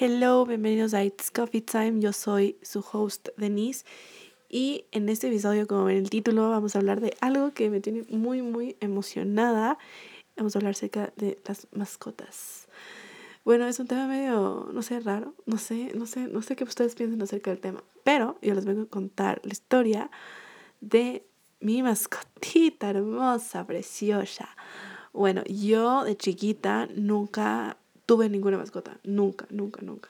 Hello, bienvenidos a It's Coffee Time. Yo soy su host Denise y en este episodio, como ven el título, vamos a hablar de algo que me tiene muy, muy emocionada. Vamos a hablar acerca de las mascotas. Bueno, es un tema medio, no sé, raro. No sé, no sé, no sé qué ustedes piensan acerca del tema. Pero yo les vengo a contar la historia de mi mascotita hermosa, preciosa. Bueno, yo de chiquita nunca tuve ninguna mascota. Nunca, nunca, nunca.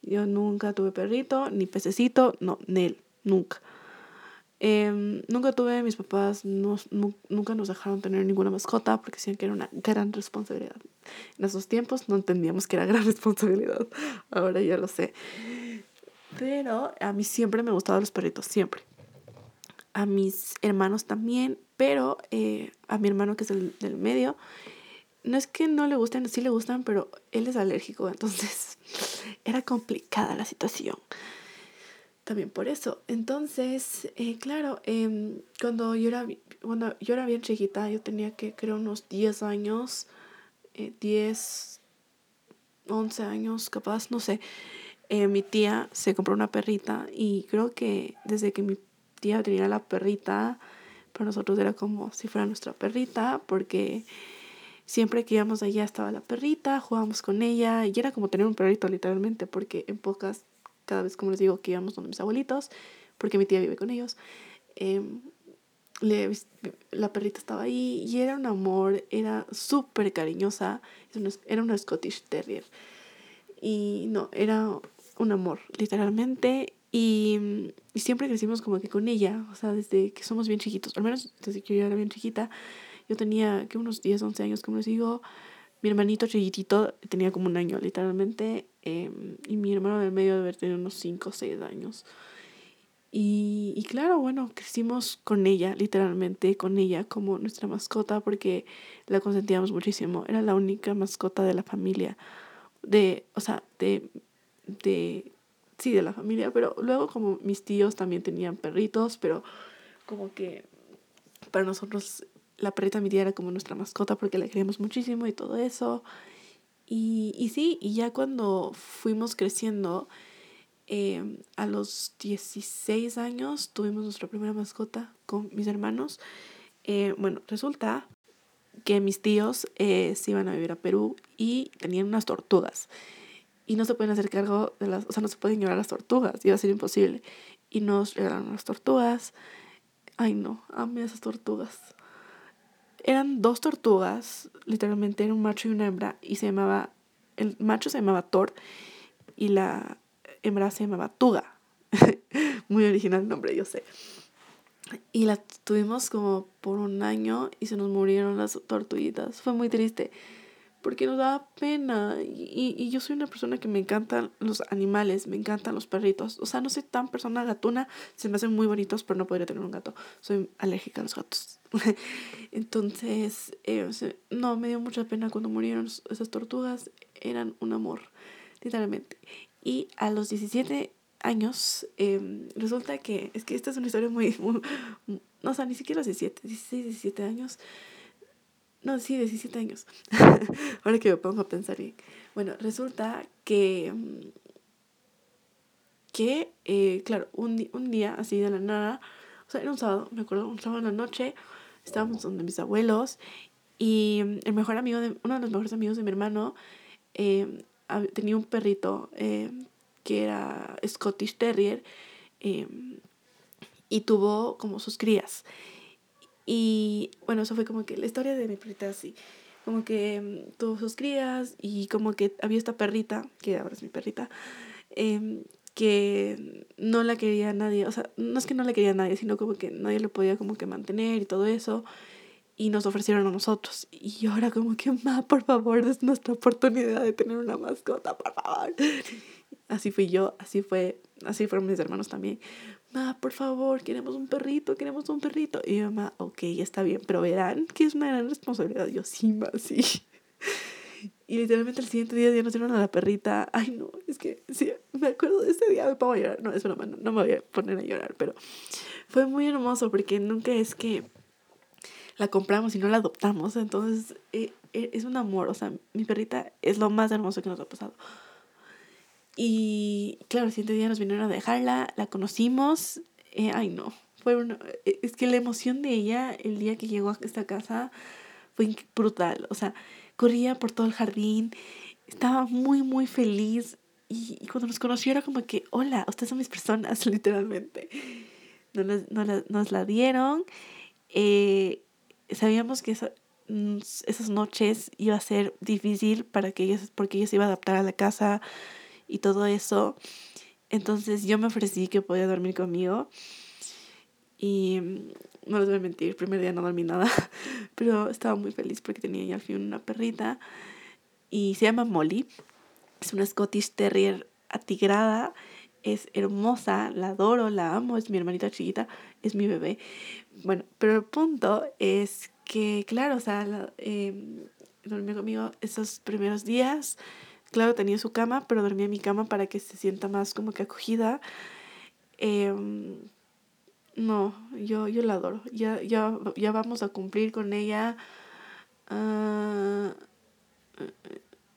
Yo nunca tuve perrito, ni pececito, no, Nel, nunca. Em, nunca tuve, mis papás nunca nos dejaron tener ninguna mascota porque decían que era una gran responsabilidad. En esos tiempos no entendíamos que era gran responsabilidad. Ahora ya lo sé. Pero a mí siempre me gustaban los perritos, siempre. A mis hermanos también, pero eh, a mi hermano que es el del medio, no es que no le gusten, sí le gustan, pero él es alérgico, entonces era complicada la situación. También por eso. Entonces, eh, claro, em, cuando, yo era, cuando yo era bien chiquita, yo tenía que, creo, unos 10 años, 10, eh, 11 años, capaz, no sé. Eh, mi tía se compró una perrita y creo que desde que mi tía tenía la perrita, para nosotros era como si fuera nuestra perrita, porque Siempre que íbamos allá estaba la perrita, jugábamos con ella y era como tener un perrito literalmente, porque en pocas, cada vez como les digo que íbamos donde mis abuelitos, porque mi tía vive con ellos, em, la perrita estaba ahí y era un amor, era súper cariñosa, era una Scottish Terrier. Y no, era un amor, literalmente. Y, y, siempre crecimos como que con ella, o sea, desde que somos bien chiquitos, al menos desde que yo era bien chiquita, yo tenía que unos 10, 11 años, como les digo. Mi hermanito chiquitito tenía como un año, literalmente. Em, y mi hermano del medio debe tenido unos 5 o 6 años. Y, y claro, bueno, crecimos con ella, literalmente, con ella como nuestra mascota, porque la consentíamos muchísimo. Era la única mascota de la familia. De, o sea, de, de, sí, de la familia, pero luego como mis tíos también tenían perritos, pero como que para nosotros la perrita mi tía era como nuestra mascota porque la queríamos muchísimo y todo eso. Y, y sí, y ya cuando fuimos creciendo, em, a los 16 años tuvimos nuestra primera mascota con mis hermanos. Eh, bueno, resulta que mis tíos eh, se iban a vivir a Perú y tenían unas tortugas. Y no se pueden hacer cargo de las, o sea, no se pueden llevar las tortugas, iba a ser imposible. Y nos regalaron las tortugas. Ay, no, amé esas tortugas eran dos tortugas, literalmente era un macho y una hembra, y se llamaba, el macho se llamaba Thor y la hembra se llamaba Tuga. Muy original nombre, yo sé. Y la tuvimos como por un año y se nos murieron las tortuguitas. Fue muy triste porque nos daba pena. Y, y, yo soy una persona que me encantan los animales, me encantan los perritos. O sea, no soy tan persona gatuna, se me hacen muy bonitos, pero no podría tener un gato. Soy alérgica a los gatos. Entonces, eh, no, me dio mucha pena cuando murieron esas tortugas. Eran un amor, literalmente. Y a los 17 años, em, resulta que, es que esta es una historia muy, no, o sea, ni siquiera los 17, 16, 17 años no, sí, 17 años. Ahora que me pongo a pensar bien. Bueno, resulta que. Mm, que, eh, claro, un, un día así de la nada, o sea, era un sábado, me acuerdo, un sábado en la noche, estábamos donde mis abuelos y mm, el mejor amigo de, uno de los mejores amigos de mi hermano eh, tenía un perrito eh, que era Scottish Terrier y tuvo como sus crías. Y bueno, eso fue como que la historia de mi perrita así. Como que mm, tuvo sus crías y como que había esta perrita, que ahora es mi perrita, eh, que no la quería nadie. O sea, no es que no la quería nadie, sino como que nadie le podía como que mantener y todo eso. Y nos ofrecieron a nosotros. Y ahora como que, ma, por favor, es nuestra oportunidad de tener una mascota, por favor. Así fui yo, así fue, así fueron mis hermanos también ma, por favor, queremos un perrito, queremos un perrito. Y mi mamá, ok, está bien, pero verán que es una gran responsabilidad. Yo, sí, ma, sí. Y literalmente el siguiente día ya nos dieron a la perrita. Ay, no, es que sí, me acuerdo de ese día, me pongo a llorar. No, es broma, no, no me voy a poner a llorar, pero fue muy hermoso porque nunca es que la compramos y no la adoptamos. Entonces, eh, eh, es un amor. O sea, mi perrita es lo más hermoso que nos ha pasado. Y claro, el siguiente día nos vinieron a dejarla, la conocimos. Eh, ay, no, fue una, eh, es que la emoción de ella el día que llegó a esta casa fue brutal. O sea, corría por todo el jardín, estaba muy, muy feliz. Y, cuando nos conoció era como que, hola, ustedes son mis personas, literalmente. No nos, la dieron. Eh, sabíamos que mm, esas noches iba a ser difícil para que ellos, porque ella se iba a adaptar a la casa y todo eso. Entonces yo me ofrecí que podía dormir conmigo. Y mm, no les voy a mentir, el primer día no dormí nada, pero estaba muy feliz porque tenía ya al fin una perrita y se llama Molly. Es una Scottish Terrier atigrada, es hermosa, la adoro, la amo, es mi hermanita chiquita, es mi bebé. Bueno, pero el punto es que, claro, o sea, eh, dormía conmigo esos primeros días. Claro, tenía su cama, pero dormía en mi cama para que se sienta más como que acogida. Eh, no, yo, yo la adoro. Ya, ya, ya vamos a cumplir con ella uh,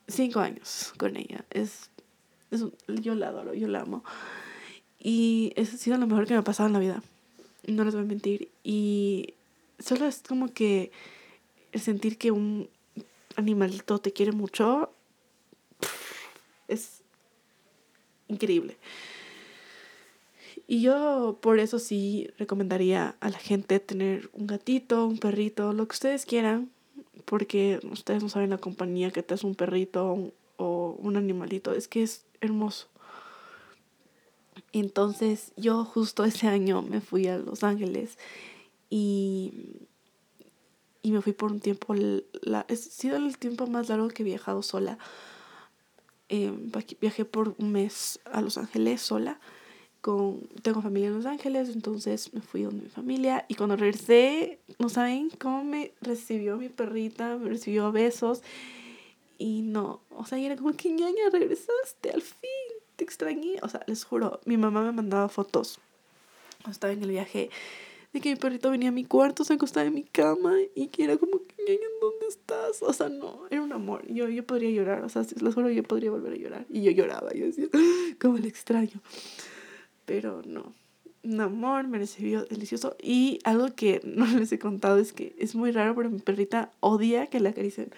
cinco años con ella. Es, es, yo la adoro, yo la amo. Y eso ha sido lo mejor que me ha pasado en la vida. No les voy a mentir. Y solo es como que el sentir que un animalito te quiere mucho es increíble. Y yo por eso sí recomendaría a la gente tener un gatito, un perrito, lo que ustedes quieran, porque ustedes no saben la compañía que te es un perrito o un animalito, es que es hermoso. Entonces yo justo ese año me fui a Los Ángeles y, y me fui por un tiempo, la, ha sido el tiempo más largo que he viajado sola. Eh, viajé por un mes a Los Ángeles sola con, tengo familia en Los Ángeles, entonces me fui donde mi familia y cuando regresé, no saben cómo me recibió mi perrita, me recibió besos y no, o sea, era como que ñaña, regresaste al fin, te extrañé, o sea, les juro, mi mamá me mandaba fotos estaba en el viaje de que mi perrito venía a mi cuarto, se acostaba en mi cama y que era como ñaña, ¿dónde estás? O sea, no, era un amor, yo, yo podría llorar, o sea, les juro, yo podría volver a llorar y yo lloraba, yo decía, como el extraño pero no. Un amor, me recibió delicioso. Y algo que no les he contado es que es muy raro, pero mi perrita odia que la acaricien.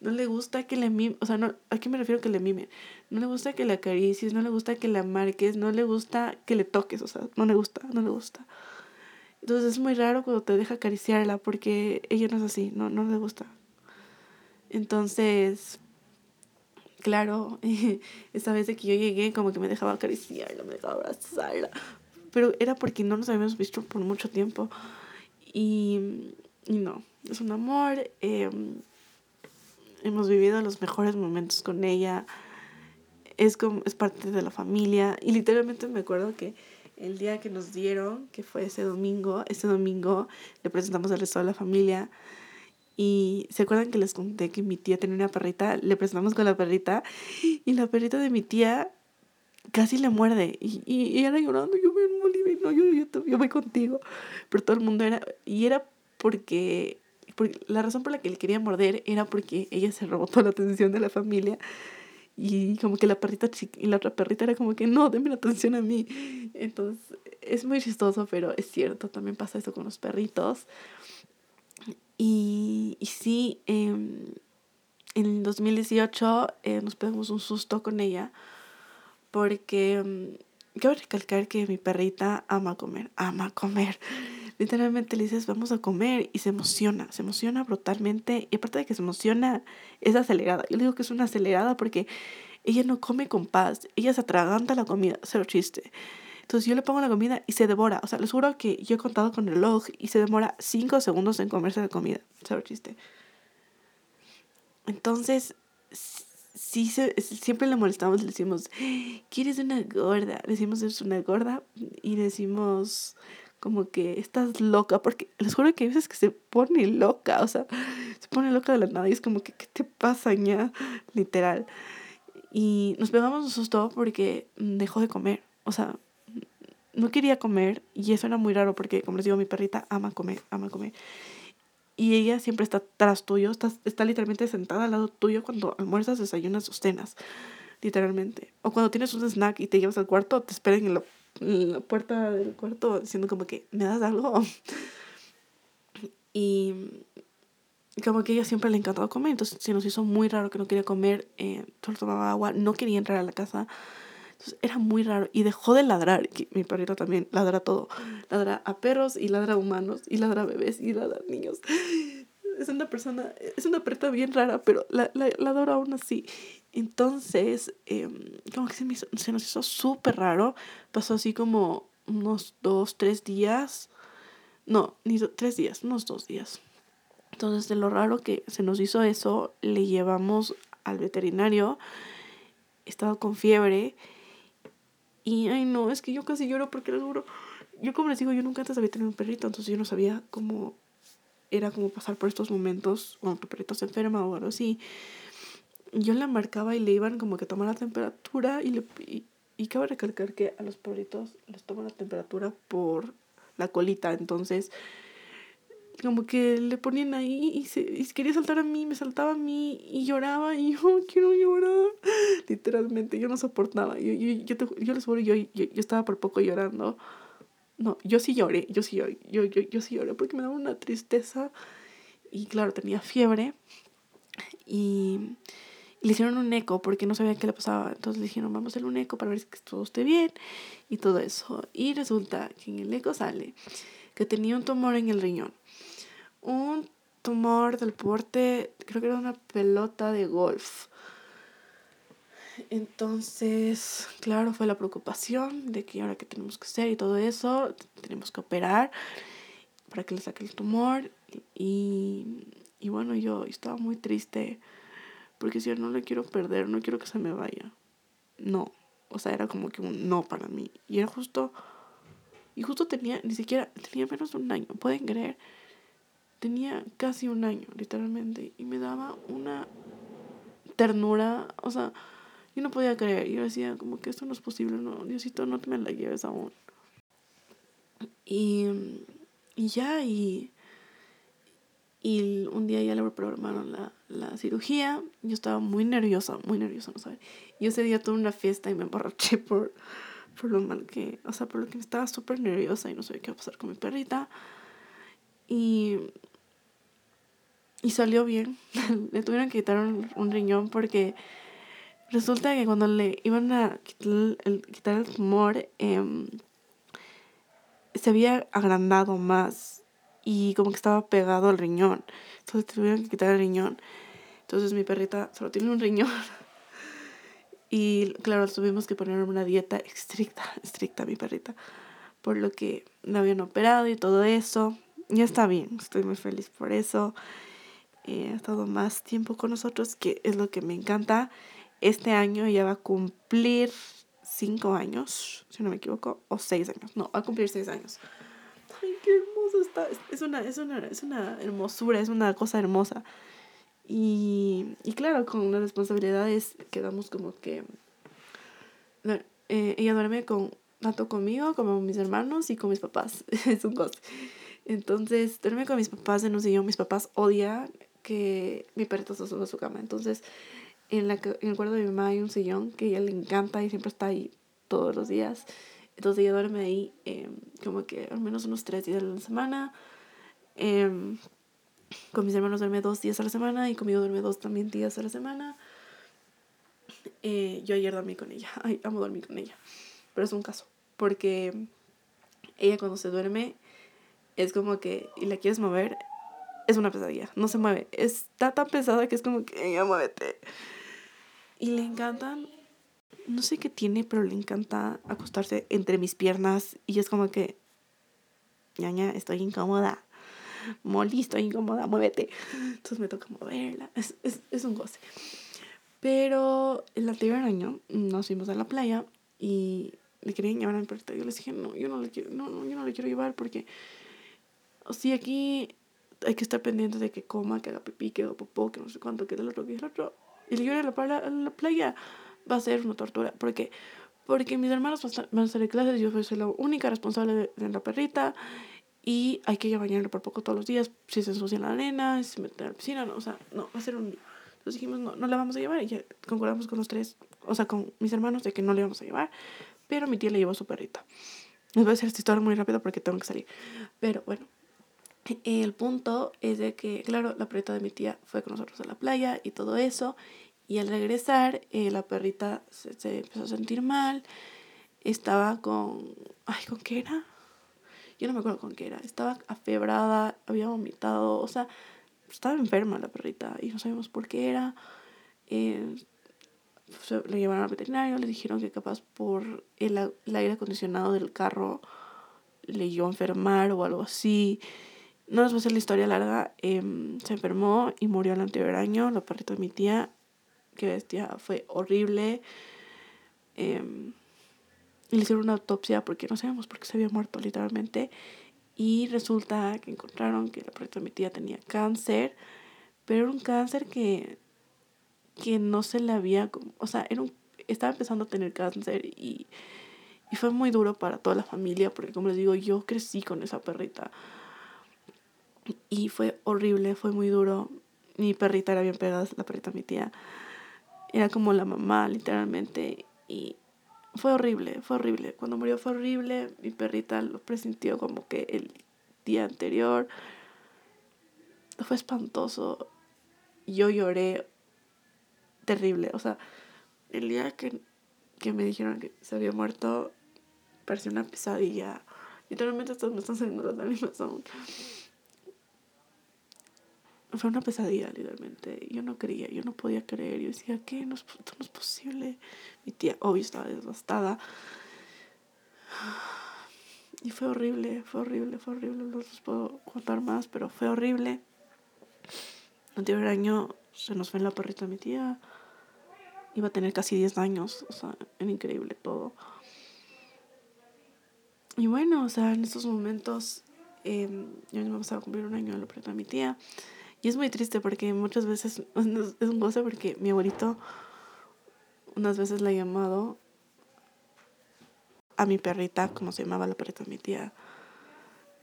No le gusta que le mimen, o sea, no, ¿a qué me refiero que le mimen? No le gusta que la acaricies, no le gusta que la marques, no le gusta que le toques, o sea, no le gusta, no le gusta. Entonces es muy raro cuando te deja acariciarla porque ella no es así, no, no le gusta. Entonces, claro, esta vez de que yo llegué, como que me dejaba acariciarla, me dejaba abrazarla. Pero era porque no nos habíamos visto por mucho tiempo. Y, y no, es un amor. Em, hemos vivido los mejores momentos con ella. Es, como, es parte de la familia. Y literalmente me acuerdo que el día que nos dieron, que fue ese domingo, ese domingo le presentamos al resto de la familia. Y se acuerdan que les conté que mi tía tenía una perrita, le presentamos con la perrita y la perrita de mi tía casi le muerde y, y, era llorando, yo voy no, yo, yo, yo, voy contigo. Pero todo el mundo era, y era porque, porque, la razón por la que le quería morder era porque ella se robó toda la atención de la familia y como que la perrita y la otra perrita era como que no, denme la atención a mí. Entonces es muy chistoso, pero es cierto, también pasa eso con los perritos. Y, y sí, eh, en 2018 eh, nos pegamos un susto con ella porque quiero recalcar que mi perrita ama comer, ama comer. Literalmente le dices, vamos a comer y se emociona, se emociona brutalmente. Y aparte de que se emociona, es acelerada. Yo le digo que es una acelerada porque ella no come con paz, ella se atraganta la comida, cero chiste. Entonces yo le pongo la comida y se devora. O sea, les juro que yo he contado con el reloj y se demora 5 segundos en comerse la comida. ¿Sabes chiste? Entonces, sí, siempre le molestamos, le decimos, ¿quieres una gorda? Decimos, es una gorda y decimos como que estás loca, porque les juro que hay veces que se pone loca, o sea, se pone loca de la nada y es como que, ¿qué te pasa, ya? Literal. Y nos pegamos un susto porque dejó de comer, o sea, no quería comer y eso era muy raro porque, como les digo, mi perrita ama comer, ama comer. Y ella siempre está tras tuyo, está, está literalmente sentada al lado tuyo cuando almuerzas, desayunas o cenas. literalmente. O cuando tienes un snack y te llevas al cuarto, te esperan en la, la puerta del cuarto diciendo como que, ¿me das algo? y como que ella siempre le ha encantado comer, entonces se nos hizo muy raro que no quería comer, eh, solo tomaba agua, no quería entrar a la casa. Entonces era muy raro y dejó de ladrar. Mi perrito también ladra todo. Ladra a perros y ladra a humanos y ladra a bebés y ladra a niños. Es una persona, es una perrita bien rara, pero la, la, la adoro aún así. Entonces, eh, como que se, me hizo, se nos hizo súper raro. Pasó así como unos dos, tres días. No, ni tres días, unos dos días. Entonces, de lo raro que se nos hizo eso, le llevamos al veterinario. Estaba con fiebre. Y, ay, no, es que yo casi lloro porque les juro. Yo, como les digo, yo nunca antes había tenido un perrito, entonces yo no sabía cómo era como pasar por estos momentos cuando tu perrito se enferma o algo así. Yo la marcaba y le iban como que tomar la temperatura y, le, y, y cabe recalcar que a los perritos les toman la temperatura por la colita, entonces como que le ponían ahí y, se, y quería saltar a mí, me saltaba a mí y lloraba y yo quiero llorar. Literalmente, yo no soportaba. Yo, yo, yo, te, yo les juro, yo, yo, yo estaba por poco llorando. No, yo sí lloré, yo sí lloré, yo, yo, yo sí lloré porque me daba una tristeza y claro, tenía fiebre y, le hicieron un eco porque no sabían qué le pasaba. Entonces le dijeron, vamos a hacer un eco para ver si todo esté bien y todo eso. Y resulta que en el eco sale que tenía un tumor en el riñón un tumor del porte, creo que era una pelota de golf. Entonces, claro, fue la preocupación de que ahora qué tenemos que hacer y todo eso, tenemos que operar para que le saque el tumor. Y, y bueno, yo estaba muy triste porque decía, no le quiero perder, no quiero que se me vaya. No, o sea, era como que un no para mí. Y era justo, y justo tenía, ni siquiera, tenía menos de un año, pueden creer tenía casi un año, literalmente, y me daba una ternura, o sea, yo no podía creer, yo decía como que esto no es posible, no, Diosito, no te me la lleves aún. Y, y ya, y, y un día ya le programaron la, la cirugía, yo estaba muy nerviosa, muy nerviosa, no sabes. Y ese día tuve una fiesta y me emborraché por, por lo mal que, o sea, por lo que estaba súper nerviosa y no sabía qué iba a pasar con mi perrita. Y, y salió bien. le tuvieron que quitar un, un, riñón porque resulta que cuando le iban a quitar el, quitar el tumor, eh, se había agrandado más y como que estaba pegado al riñón. Entonces tuvieron que quitar el riñón. Entonces mi perrita solo tiene un riñón. Y claro, tuvimos que poner una dieta estricta, estricta mi perrita. Por lo que la habían operado y todo eso ya está bien, estoy muy feliz por eso. Eh, ha estado más tiempo con nosotros, que es lo que me encanta. Este año ya va a cumplir cinco años, si no me equivoco, o seis años. No, va a cumplir seis años. Ay, qué hermoso está. Es una, es una, es una hermosura, es una cosa hermosa. Y, y claro, con las responsabilidades quedamos como que... Eh, ella duerme con, tanto conmigo como con mis hermanos y con mis papás. es un goce. Entonces, duerme con mis papás en un sillón. Mis papás odian que mi perrito se suba a su cama. Entonces, en, la, en el cuarto de mi mamá hay un sillón que a ella le encanta y siempre está ahí todos los días. Entonces, ella duerme ahí eh, como que al menos unos tres días a la semana. Eh, con mis hermanos duerme dos días a la semana y conmigo duerme dos también días a la semana. Eh, yo ayer dormí con ella. Ay, amo dormir con ella. Pero es un caso. Porque ella cuando se duerme es como que, y la quieres mover, es una pesadilla, no se mueve. Está tan pesada que es como que, ya muévete. Y le encantan, no sé qué tiene, pero le encanta acostarse entre mis piernas y es como que, ñaña, estoy incómoda. Molly, estoy incómoda, muévete. Entonces me toca moverla. Es, es, es un goce. Pero el anterior año nos fuimos a la playa y le querían llevar a mi perrito. Yo les dije, no, yo no le quiero, no, no, yo no le quiero llevar porque sí, aquí hay que estar pendiente de que coma, que haga pipí, que haga popó, que no sé cuánto, que el otro, que el otro. Y ir a la, a la playa va a ser una tortura. ¿Por qué? Porque mis hermanos van a estar en clases, yo soy la única responsable de, de la perrita y hay que ir a bañarla por poco todos los días. Si se ensucia en la arena, si se mete en la piscina, no, o sea, no, va a ser un Entonces dijimos, no, no la vamos a llevar y ya concordamos con los tres. o sea, con mis hermanos de que no le íbamos a llevar, pero mi tía le llevó su perrita. Les voy a hacer esta historia muy rápido porque tengo que salir. Pero bueno, el punto es de que, claro, la perrita de mi tía fue con nosotros a la playa y todo eso. Y al regresar, eh, la perrita se, se, empezó a sentir mal. Estaba con... Ay, ¿con qué era? Yo no me acuerdo con qué era. Estaba afebrada, había vomitado. O sea, estaba enferma la perrita y no sabemos por qué era. Eh, le llevaron al veterinario, le dijeron que capaz por el, el aire acondicionado del carro le iba a enfermar o algo así. No les voy a hacer la historia larga. Eh, se enfermó y murió el anterior año. La perrita de mi tía, que bestia, fue horrible. Eh, le hicieron una autopsia porque no sabemos por qué se había muerto literalmente. Y resulta que encontraron que la perrita de mi tía tenía cáncer, pero era un cáncer que, que no se le había, o sea, era un, estaba empezando a tener cáncer y, y fue muy duro para toda la familia porque como les digo, yo crecí con esa perrita y fue horrible, fue muy duro. Mi perrita era bien pegada, la perrita de mi tía. Era como la mamá, literalmente. Y fue horrible, fue horrible. Cuando murió fue horrible. Mi perrita lo presintió como que el día anterior. Fue espantoso. Yo lloré terrible. O sea, el día que, que me dijeron que se había muerto, pareció una pesadilla. Literalmente me están saliendo las lágrimas aún fue una pesadilla, literalmente. Yo no creía, yo no podía creer. Yo decía, ¿qué? No, es posible. Mi tía, obvio, estaba devastada. Y fue horrible, fue horrible, fue horrible. No les puedo contar más, pero fue horrible. El anterior año se nos fue la perrita de mi tía. Iba a tener casi 10 años. O sea, era increíble todo. Y bueno, o sea, en estos momentos, eh, yo me pasaba a cumplir un año de la perrita de mi tía. Y es muy triste porque muchas veces es un gozo porque mi abuelito unas veces le ha llamado a mi perrita, como se llamaba la perrita de mi tía.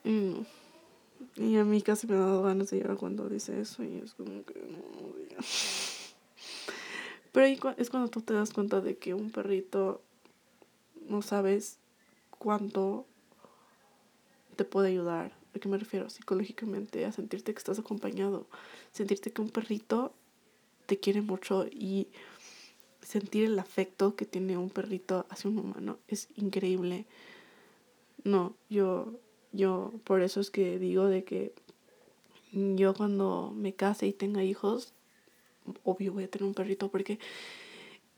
Y, a mí casi me ha dado ganas de llorar cuando dice eso y es como que no, no Pero ahí es cuando tú te das cuenta de que un perrito no sabes cuánto te puede ayudar ¿A qué me refiero? Psicológicamente, a sentirte que estás acompañado, sentirte que un perrito te quiere mucho y sentir el afecto que tiene un perrito hacia un humano es increíble. No, yo, yo, por eso es que digo de que yo cuando me case y tenga hijos, obvio voy a tener un perrito porque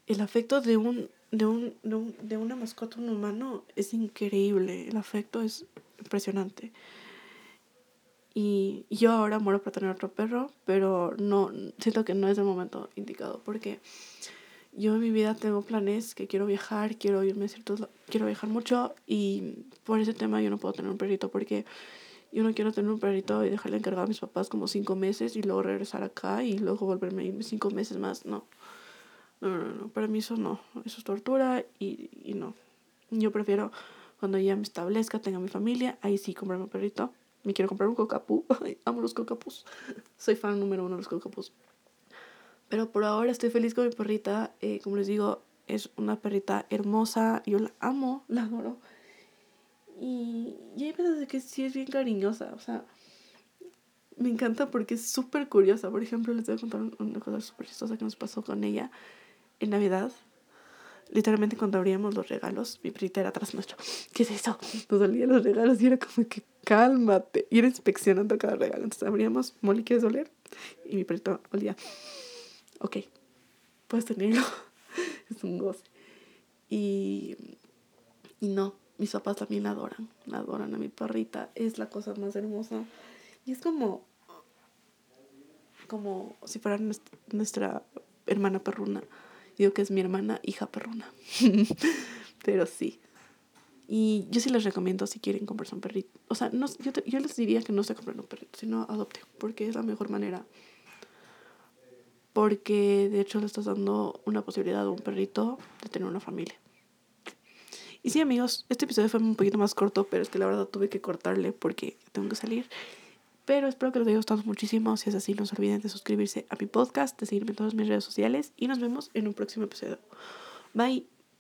el afecto de un, de un, de, un, de una mascota, un humano, es increíble. El afecto es impresionante. Y yo ahora muero por tener otro perro, pero no siento que no es el momento indicado porque yo en mi vida tengo planes que quiero viajar, quiero irme a ciertos quiero viajar mucho y por ese tema yo no puedo tener un perrito porque yo no quiero tener un perrito y dejarle encargado a mis papás como cinco meses y luego regresar acá y luego volverme cinco meses más, no. No, no, no, para mí eso no, eso es tortura y, y no. Yo prefiero cuando ya me establezca, tenga mi familia, ahí sí comprarme un perrito me quiero comprar un cocapú. amo los cocapús. Soy fan número uno de los cocapús. Pero por ahora estoy feliz con mi perrita. Eh, como les digo, es una perrita hermosa. Yo la amo, la adoro. Y, y hay veces de que sí es bien cariñosa. O sea, me encanta porque es súper curiosa. Por ejemplo, les voy a contar una cosa súper chistosa que nos pasó con ella en Navidad literalmente cuando abríamos los regalos, mi perrita era atrás nuestro. ¿Qué es eso? Nos olían los regalos y era como que cálmate. Ir inspeccionando cada regalo. Entonces abríamos, Molly, ¿quieres oler? Y mi perrito olía. Ok, puedes tenerlo. es un goce. Y, y no, mis papás también la adoran. La adoran a mi perrita. Es la cosa más hermosa. Y es como, como si fuera nuestra hermana perruna Digo que es mi hermana, hija perrona. Pero sí. Y yo sí les recomiendo si quieren comprarse un perrito. O sea, no, yo, yo les diría que no se compren un perrito, sino adopten, porque es la mejor manera. Porque de hecho le estás dando una posibilidad a un perrito de tener una familia. Y sí, amigos, este episodio fue un poquito más corto, pero es que la verdad tuve que cortarle porque tengo que salir. Pero espero que les haya gustado muchísimo. Si es así, no se olviden de suscribirse a mi podcast, de seguirme en todas mis redes sociales y nos vemos en un próximo episodio. Bye.